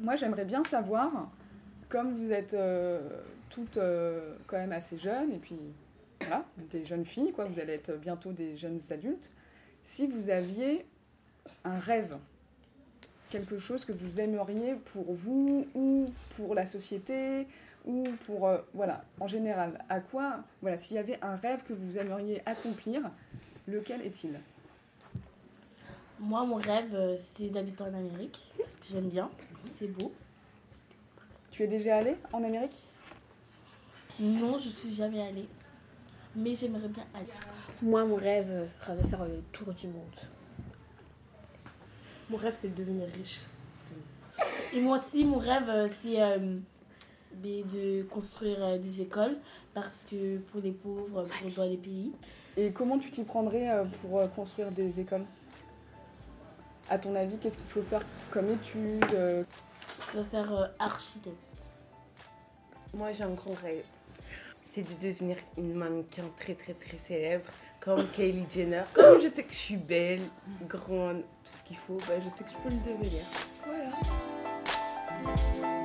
Moi, j'aimerais bien savoir, comme vous êtes euh, toutes euh, quand même assez jeunes, et puis voilà, des jeunes filles, quoi, vous allez être bientôt des jeunes adultes, si vous aviez un rêve, quelque chose que vous aimeriez pour vous ou pour la société ou pour euh, voilà en général à quoi voilà s'il y avait un rêve que vous aimeriez accomplir lequel est-il? Moi, mon rêve, euh, c'est d'habiter en Amérique, parce que j'aime bien. C'est beau. tu es déjà allé en Amérique? Non, je suis jamais allée. Mais j'aimerais bien aller. Moi, mon rêve euh, sera de faire le tour du monde. Mon rêve, c'est de devenir riche. Et moi aussi, mon rêve, euh, c'est euh, de construire euh, des écoles, parce que pour les pauvres, pour dans les pays. et comment tu t'y prendrais euh, pour euh, construire des écoles? À ton avis qu'est-ce qu'il faut faire comme études euh, Je veux faire euh, architecte. Moi, j'ai un grand rêve. C'est de devenir une mannequin très, très, très célèbre, comme Kylie Jenner. Comme je sais que je suis belle, grande, tout ce qu'il faut, bah, je sais que je peux le devenir. Voilà.